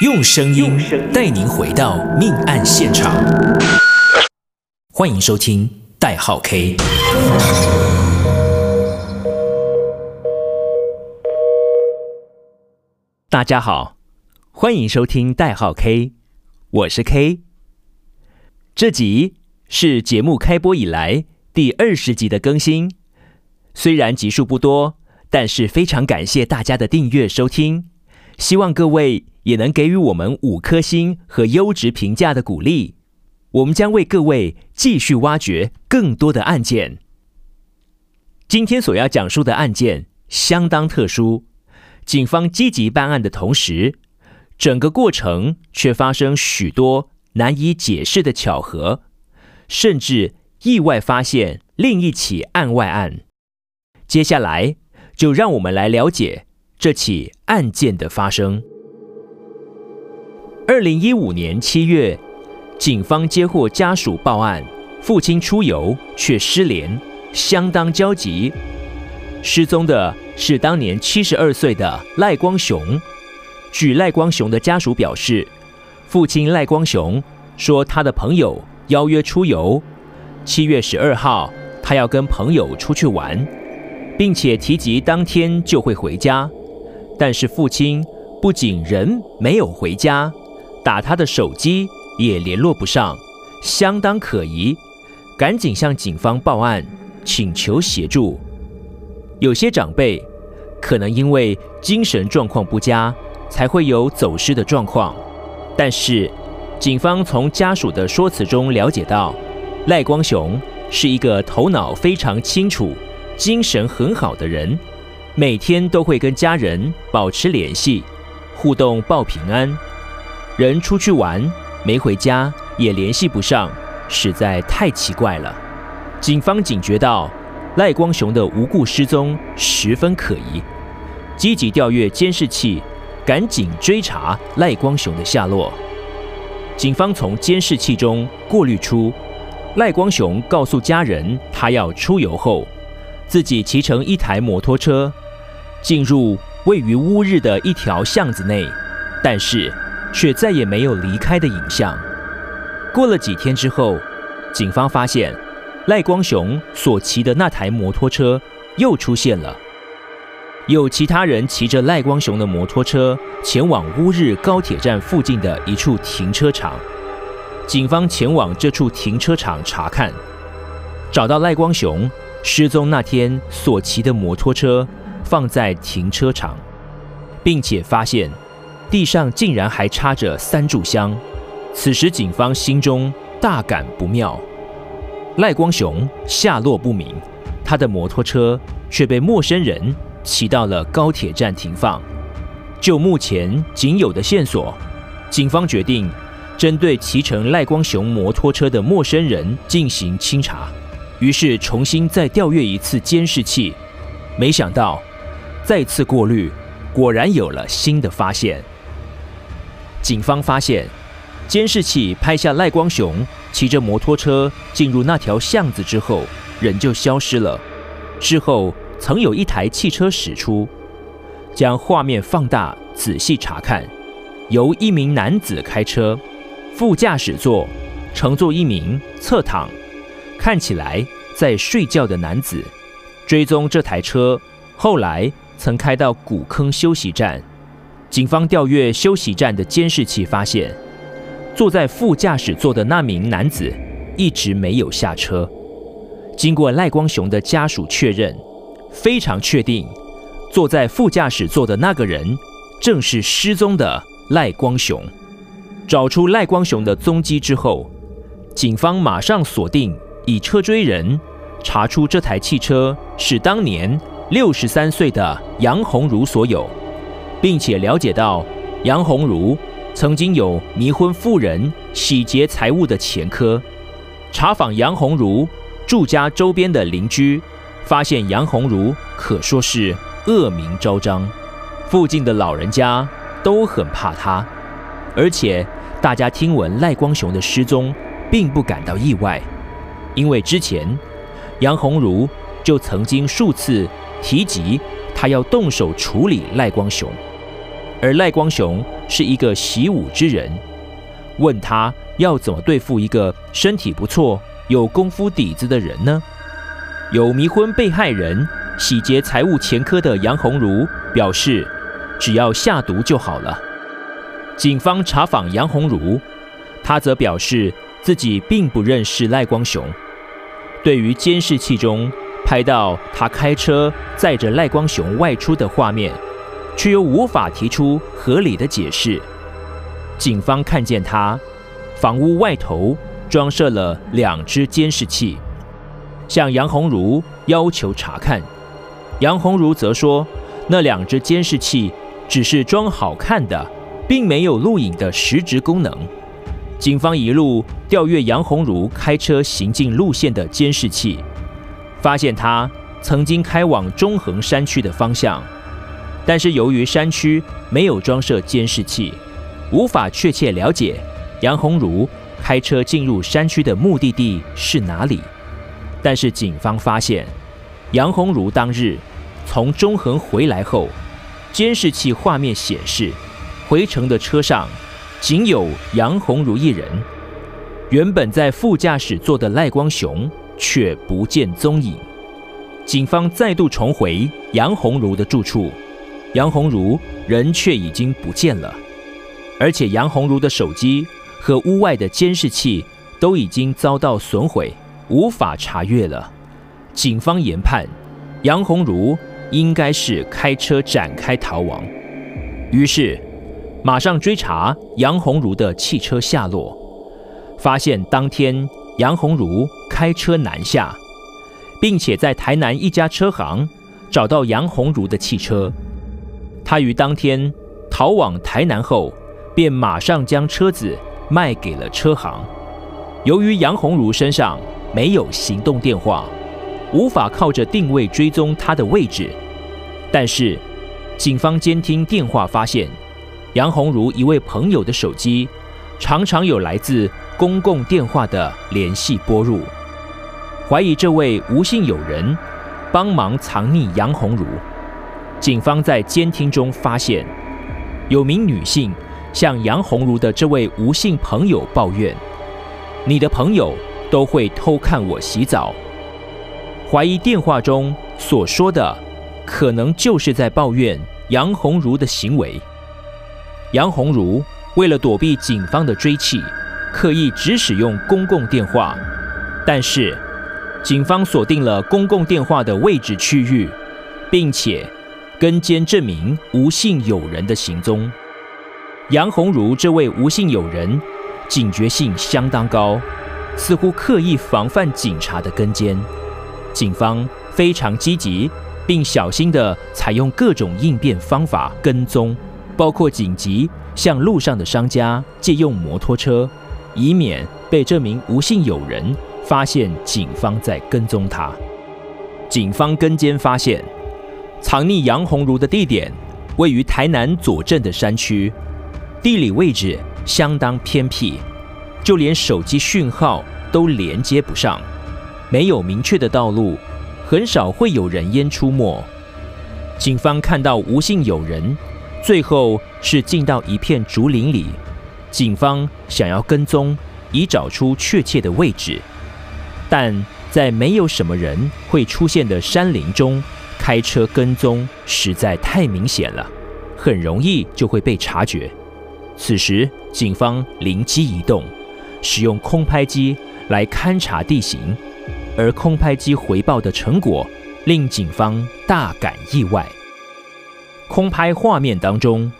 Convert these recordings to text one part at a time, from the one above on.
用声音带您回到命案现场。欢迎收听代号 K。大家好，欢迎收听代号 K，我是 K。这集是节目开播以来第二十集的更新，虽然集数不多，但是非常感谢大家的订阅收听，希望各位也能给予我们五颗星和优质评价的鼓励。我们将为各位继续挖掘更多的案件。今天所要讲述的案件相当特殊，警方积极办案的同时，整个过程却发生许多难以解释的巧合，甚至意外发现另一起案外案。接下来。就让我们来了解这起案件的发生。二零一五年七月，警方接获家属报案，父亲出游却失联，相当焦急。失踪的是当年七十二岁的赖光雄。据赖光雄的家属表示，父亲赖光雄说，他的朋友邀约出游，七月十二号，他要跟朋友出去玩。并且提及当天就会回家，但是父亲不仅人没有回家，打他的手机也联络不上，相当可疑，赶紧向警方报案，请求协助。有些长辈可能因为精神状况不佳，才会有走失的状况，但是警方从家属的说辞中了解到，赖光雄是一个头脑非常清楚。精神很好的人，每天都会跟家人保持联系，互动报平安。人出去玩没回家，也联系不上，实在太奇怪了。警方警觉到赖光雄的无故失踪十分可疑，积极调阅监视器，赶紧追查赖光雄的下落。警方从监视器中过滤出赖光雄告诉家人他要出游后。自己骑乘一台摩托车进入位于乌日的一条巷子内，但是却再也没有离开的影像。过了几天之后，警方发现赖光雄所骑的那台摩托车又出现了。有其他人骑着赖光雄的摩托车前往乌日高铁站附近的一处停车场。警方前往这处停车场查看，找到赖光雄。失踪那天所骑的摩托车放在停车场，并且发现地上竟然还插着三炷香。此时警方心中大感不妙，赖光雄下落不明，他的摩托车却被陌生人骑到了高铁站停放。就目前仅有的线索，警方决定针对骑乘赖光雄摩托车的陌生人进行清查。于是重新再调阅一次监视器，没想到再次过滤，果然有了新的发现。警方发现，监视器拍下赖光雄骑着摩托车进入那条巷子之后，人就消失了。之后曾有一台汽车驶出，将画面放大仔细查看，由一名男子开车，副驾驶座乘坐一名侧躺。看起来在睡觉的男子，追踪这台车，后来曾开到古坑休息站。警方调阅休息站的监视器，发现坐在副驾驶座的那名男子一直没有下车。经过赖光雄的家属确认，非常确定坐在副驾驶座的那个人正是失踪的赖光雄。找出赖光雄的踪迹之后，警方马上锁定。以车追人，查出这台汽车是当年六十三岁的杨鸿儒所有，并且了解到杨鸿儒曾经有迷婚妇人、洗劫财物的前科。查访杨鸿儒住家周边的邻居，发现杨鸿儒可说是恶名昭彰，附近的老人家都很怕他，而且大家听闻赖光雄的失踪，并不感到意外。因为之前杨鸿儒就曾经数次提及他要动手处理赖光雄，而赖光雄是一个习武之人，问他要怎么对付一个身体不错、有功夫底子的人呢？有迷昏被害人、洗劫财物前科的杨鸿儒表示，只要下毒就好了。警方查访杨鸿儒，他则表示自己并不认识赖光雄。对于监视器中拍到他开车载着赖光雄外出的画面，却又无法提出合理的解释。警方看见他房屋外头装设了两只监视器，向杨鸿儒要求查看。杨鸿儒则说，那两只监视器只是装好看的，并没有录影的实质功能。警方一路调阅杨鸿儒开车行进路线的监视器，发现他曾经开往中横山区的方向，但是由于山区没有装设监视器，无法确切了解杨鸿儒开车进入山区的目的地是哪里。但是警方发现，杨鸿儒当日从中横回来后，监视器画面显示，回程的车上。仅有杨鸿儒一人，原本在副驾驶座的赖光雄却不见踪影。警方再度重回杨鸿儒的住处，杨鸿儒人却已经不见了，而且杨鸿儒的手机和屋外的监视器都已经遭到损毁，无法查阅了。警方研判，杨鸿儒应该是开车展开逃亡，于是。马上追查杨鸿儒的汽车下落，发现当天杨鸿儒开车南下，并且在台南一家车行找到杨鸿儒的汽车。他于当天逃往台南后，便马上将车子卖给了车行。由于杨鸿儒身上没有行动电话，无法靠着定位追踪他的位置，但是警方监听电话发现。杨鸿儒一位朋友的手机，常常有来自公共电话的联系拨入，怀疑这位吴姓友人帮忙藏匿杨鸿儒。警方在监听中发现，有名女性向杨鸿儒的这位吴姓朋友抱怨：“你的朋友都会偷看我洗澡。”怀疑电话中所说的，可能就是在抱怨杨鸿儒的行为。杨鸿儒为了躲避警方的追缉，刻意只使用公共电话，但是警方锁定了公共电话的位置区域，并且跟监证明吴姓友人的行踪。杨鸿儒这位吴姓友人警觉性相当高，似乎刻意防范警察的跟监。警方非常积极，并小心地采用各种应变方法跟踪。包括紧急向路上的商家借用摩托车，以免被这名吴姓友人发现警方在跟踪他。警方跟监发现，藏匿杨鸿儒的地点位于台南左镇的山区，地理位置相当偏僻，就连手机讯号都连接不上，没有明确的道路，很少会有人烟出没。警方看到无姓友人。最后是进到一片竹林里，警方想要跟踪，以找出确切的位置，但在没有什么人会出现的山林中开车跟踪实在太明显了，很容易就会被察觉。此时，警方灵机一动，使用空拍机来勘察地形，而空拍机回报的成果令警方大感意外。空拍画面当中，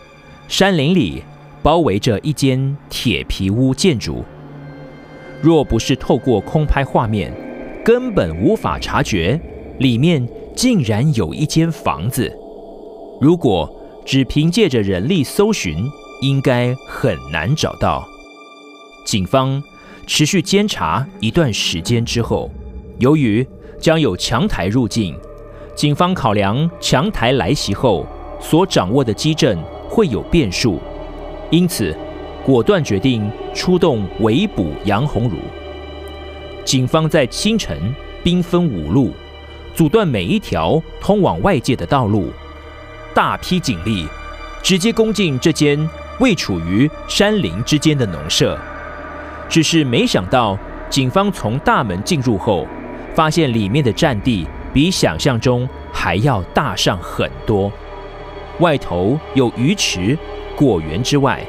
山林里包围着一间铁皮屋建筑。若不是透过空拍画面，根本无法察觉里面竟然有一间房子。如果只凭借着人力搜寻，应该很难找到。警方持续监察一段时间之后，由于将有强台入境，警方考量强台来袭后，所掌握的机阵会有变数，因此果断决定出动围捕杨鸿儒。警方在清晨兵分五路，阻断每一条通往外界的道路，大批警力直接攻进这间位处于山林之间的农舍。只是没想到，警方从大门进入后，发现里面的占地比想象中还要大上很多。外头有鱼池、果园之外，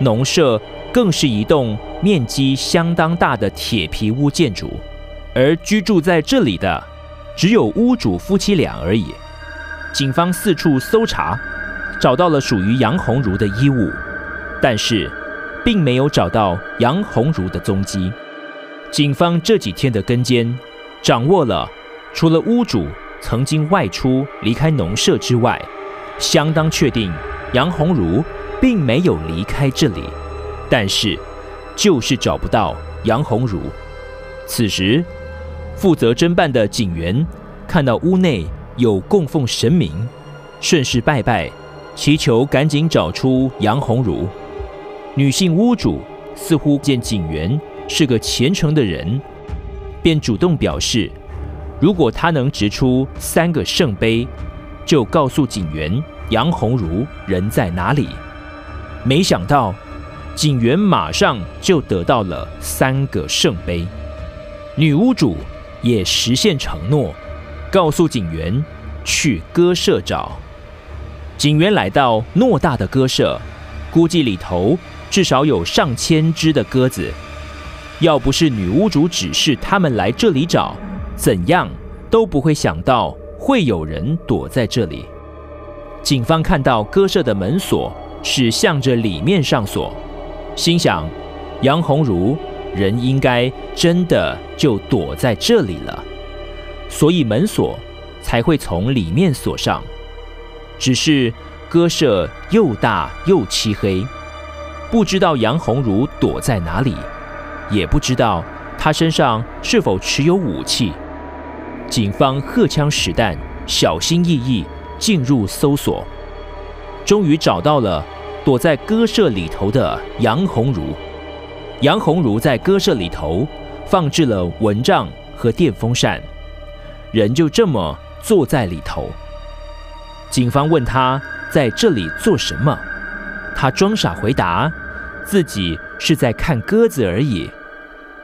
农舍更是一栋面积相当大的铁皮屋建筑，而居住在这里的只有屋主夫妻俩而已。警方四处搜查，找到了属于杨红茹的衣物，但是并没有找到杨红茹的踪迹。警方这几天的跟监，掌握了除了屋主曾经外出离开农舍之外，相当确定杨红茹并没有离开这里，但是就是找不到杨红茹。此时，负责侦办的警员看到屋内有供奉神明，顺势拜拜，祈求赶紧找出杨红茹。女性屋主似乎见警员是个虔诚的人，便主动表示，如果他能掷出三个圣杯。就告诉警员杨红茹人在哪里，没想到警员马上就得到了三个圣杯。女屋主也实现承诺，告诉警员去鸽舍找。警员来到偌大的鸽舍，估计里头至少有上千只的鸽子。要不是女屋主指示他们来这里找，怎样都不会想到。会有人躲在这里。警方看到鸽舍的门锁是向着里面上锁，心想杨红茹人应该真的就躲在这里了，所以门锁才会从里面锁上。只是鸽舍又大又漆黑，不知道杨红如躲在哪里，也不知道她身上是否持有武器。警方荷枪实弹，小心翼翼进入搜索，终于找到了躲在鸽舍里头的杨红如。杨红如在鸽舍里头放置了蚊帐和电风扇，人就这么坐在里头。警方问他在这里做什么，他装傻回答自己是在看鸽子而已。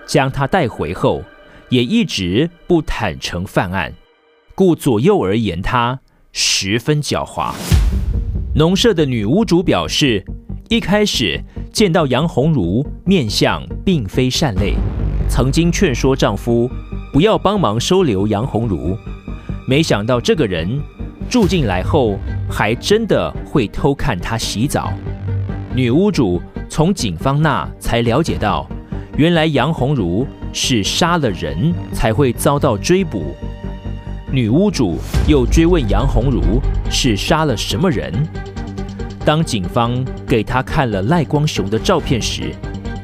将他带回后。也一直不坦诚犯案，故左右而言他十分狡猾。农舍的女屋主表示，一开始见到杨红茹面相并非善类，曾经劝说丈夫不要帮忙收留杨红茹，没想到这个人住进来后，还真的会偷看她洗澡。女屋主从警方那才了解到，原来杨红茹。是杀了人才会遭到追捕。女屋主又追问杨红茹是杀了什么人。当警方给她看了赖光雄的照片时，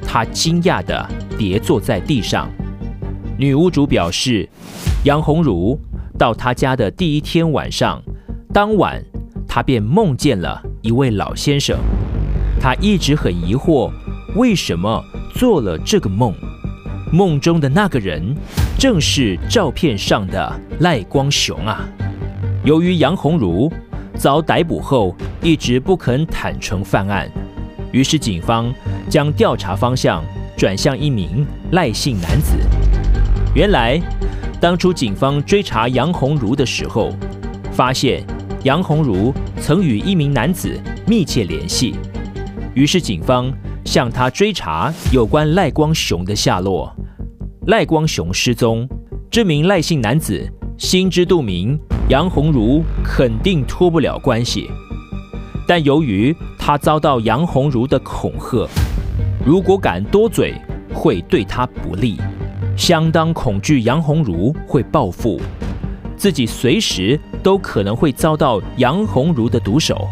她惊讶地跌坐在地上。女屋主表示，杨红茹到她家的第一天晚上，当晚她便梦见了一位老先生。她一直很疑惑，为什么做了这个梦。梦中的那个人，正是照片上的赖光雄啊！由于杨红茹遭逮捕后一直不肯坦诚犯案，于是警方将调查方向转向一名赖姓男子。原来，当初警方追查杨红茹的时候，发现杨红茹曾与一名男子密切联系，于是警方向他追查有关赖光雄的下落。赖光雄失踪，这名赖姓男子心知肚明，杨红茹肯定脱不了关系。但由于他遭到杨红茹的恐吓，如果敢多嘴，会对他不利，相当恐惧杨红茹会报复，自己随时都可能会遭到杨红茹的毒手，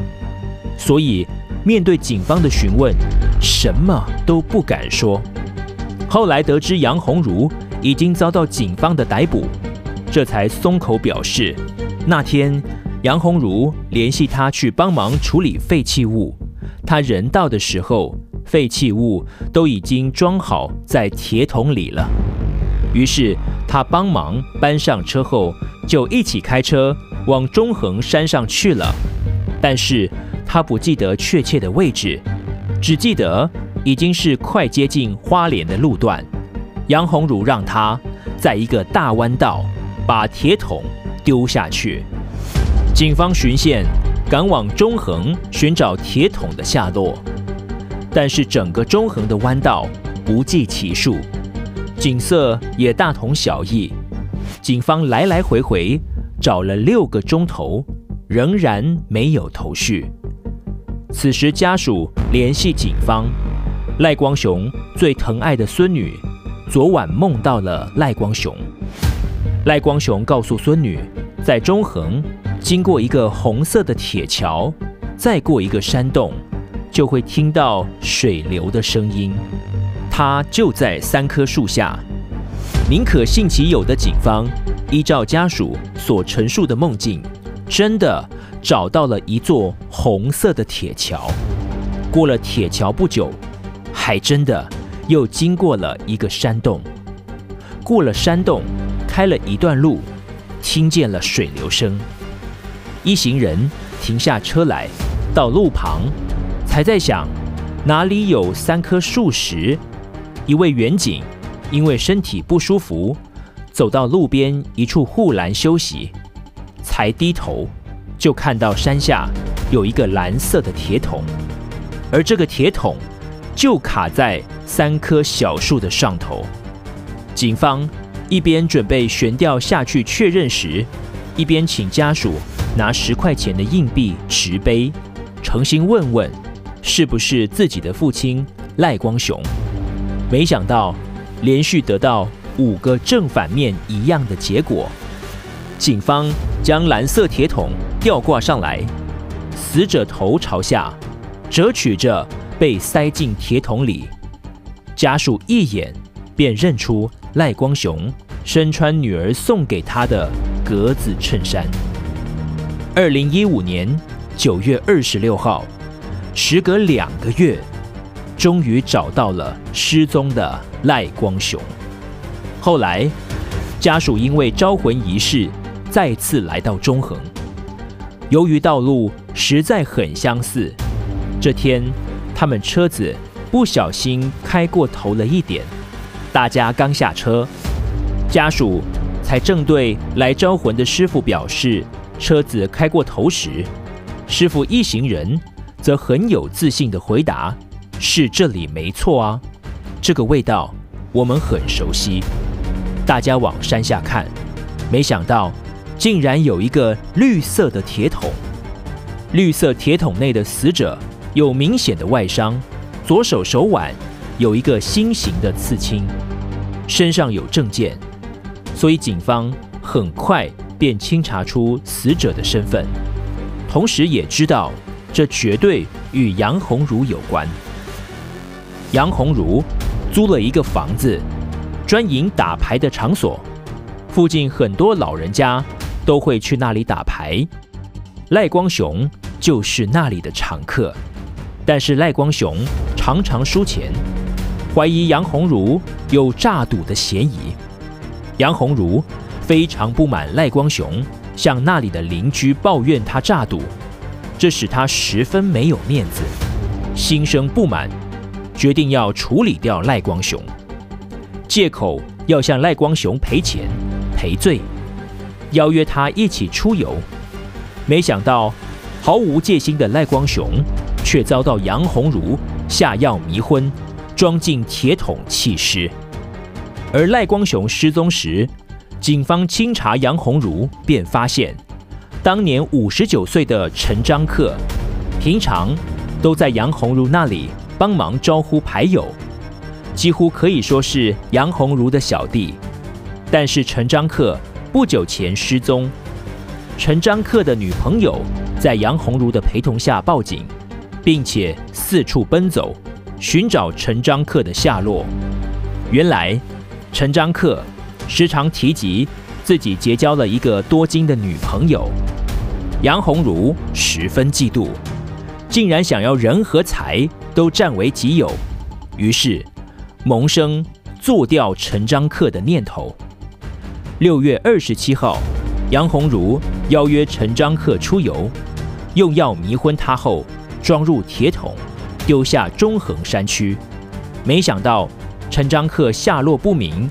所以面对警方的询问，什么都不敢说。后来得知杨红茹已经遭到警方的逮捕，这才松口表示，那天杨红如联系他去帮忙处理废弃物，他人到的时候，废弃物都已经装好在铁桶里了。于是他帮忙搬上车后，就一起开车往中横山上去了。但是他不记得确切的位置，只记得已经是快接近花莲的路段。杨鸿儒让他在一个大弯道把铁桶丢下去。警方巡线赶往中横寻找铁桶的下落，但是整个中横的弯道不计其数，景色也大同小异。警方来来回回找了六个钟头，仍然没有头绪。此时家属联系警方，赖光雄最疼爱的孙女昨晚梦到了赖光雄。赖光雄告诉孙女，在中横经过一个红色的铁桥，再过一个山洞，就会听到水流的声音。他就在三棵树下。宁可信其有的警方，依照家属所陈述的梦境，真的找到了一座红色的铁桥。过了铁桥不久，还真的又经过了一个山洞。过了山洞，开了一段路，听见了水流声。一行人停下车来，到路旁，才在想哪里有三棵树时，一位员警。因为身体不舒服，走到路边一处护栏休息，才低头就看到山下有一个蓝色的铁桶，而这个铁桶就卡在三棵小树的上头。警方一边准备悬吊下去确认时，一边请家属拿十块钱的硬币持碑，诚心问问是不是自己的父亲赖光雄。没想到。连续得到五个正反面一样的结果，警方将蓝色铁桶吊挂上来，死者头朝下，折取着被塞进铁桶里。家属一眼便认出赖光雄身穿女儿送给他的格子衬衫。二零一五年九月二十六号，时隔两个月，终于找到了失踪的赖光雄。后来，家属因为招魂仪式再次来到中横，由于道路实在很相似，这天他们车子不小心开过头了一点。大家刚下车，家属才正对来招魂的师傅表示车子开过头时，师傅一行人则很有自信地回答。是这里没错啊，这个味道我们很熟悉。大家往山下看，没想到竟然有一个绿色的铁桶。绿色铁桶内的死者有明显的外伤，左手手腕有一个心形的刺青，身上有证件，所以警方很快便清查出死者的身份，同时也知道这绝对与杨鸿儒有关。杨鸿儒租了一个房子，专营打牌的场所，附近很多老人家都会去那里打牌。赖光雄就是那里的常客，但是赖光雄常常输钱，怀疑杨鸿儒有诈赌的嫌疑。杨鸿儒非常不满赖光雄向那里的邻居抱怨他诈赌，这使他十分没有面子，心生不满。决定要处理掉赖光雄，借口要向赖光雄赔钱赔罪，邀约他一起出游。没想到毫无戒心的赖光雄却遭到杨鸿儒下药迷昏，装进铁桶弃尸。而赖光雄失踪时，警方清查杨鸿儒，便发现当年五十九岁的陈章克，平常都在杨鸿儒那里。帮忙招呼牌友，几乎可以说是杨鸿儒的小弟。但是陈章克不久前失踪，陈章克的女朋友在杨鸿儒的陪同下报警，并且四处奔走寻找陈章克的下落。原来陈章克时常提及自己结交了一个多金的女朋友，杨鸿儒十分嫉妒，竟然想要人和财。都占为己有，于是萌生做掉陈章克的念头。六月二十七号，杨鸿儒邀约陈章克出游，用药迷昏他后，装入铁桶，丢下中横山区。没想到陈章克下落不明，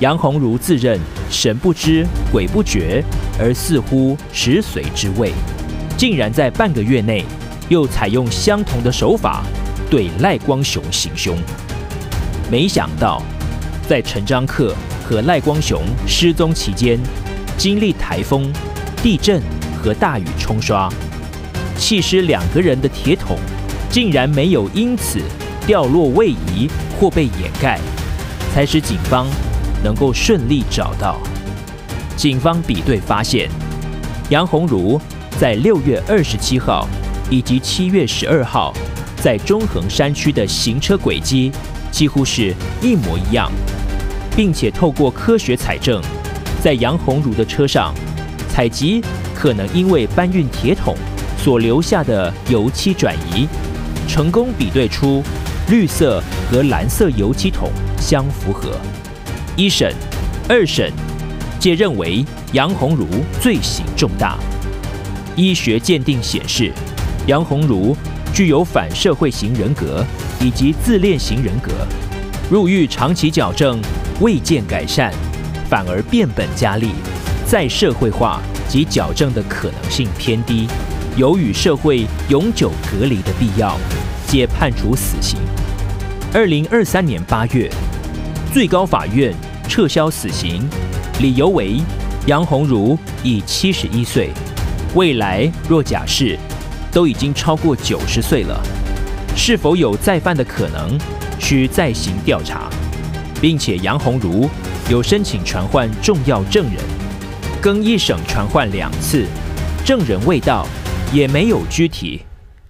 杨鸿儒自认神不知鬼不觉，而似乎食髓知味，竟然在半个月内又采用相同的手法对赖光雄行凶。没想到，在陈章克和赖光雄失踪期间，经历台风、地震和大雨冲刷，弃尸两个人的铁桶竟然没有因此掉落位移或被掩盖，才使警方能够顺利找到。警方比对发现，杨鸿儒在六月二十七号以及七月十二号在中横山区的行车轨迹几乎是一模一样，并且透过科学采证，在杨鸿儒的车上采集可能因为搬运铁桶所留下的油漆转移，成功比对出绿色和蓝色油漆桶相符合。一审、二审。皆认为杨鸿儒罪行重大。医学鉴定显示，杨鸿儒具有反社会型人格以及自恋型人格，入狱长期矫正未见改善，反而变本加厉，再社会化及矫正的可能性偏低，有与社会永久隔离的必要，皆判处死刑。二零二三年八月，最高法院撤销死刑。理由为杨鸿儒已七十一岁，未来若假释，都已经超过九十岁了，是否有再犯的可能，需再行调查，并且杨鸿儒有申请传唤重要证人，更一审传唤两次，证人未到，也没有拘提，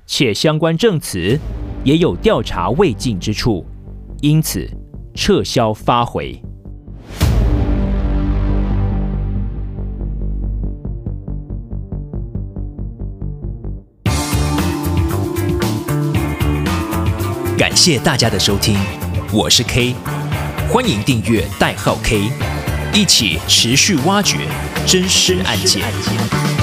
且相关证词也有调查未尽之处，因此撤销发回。感谢大家的收听，我是 K，欢迎订阅代号 K，一起持续挖掘真实案件。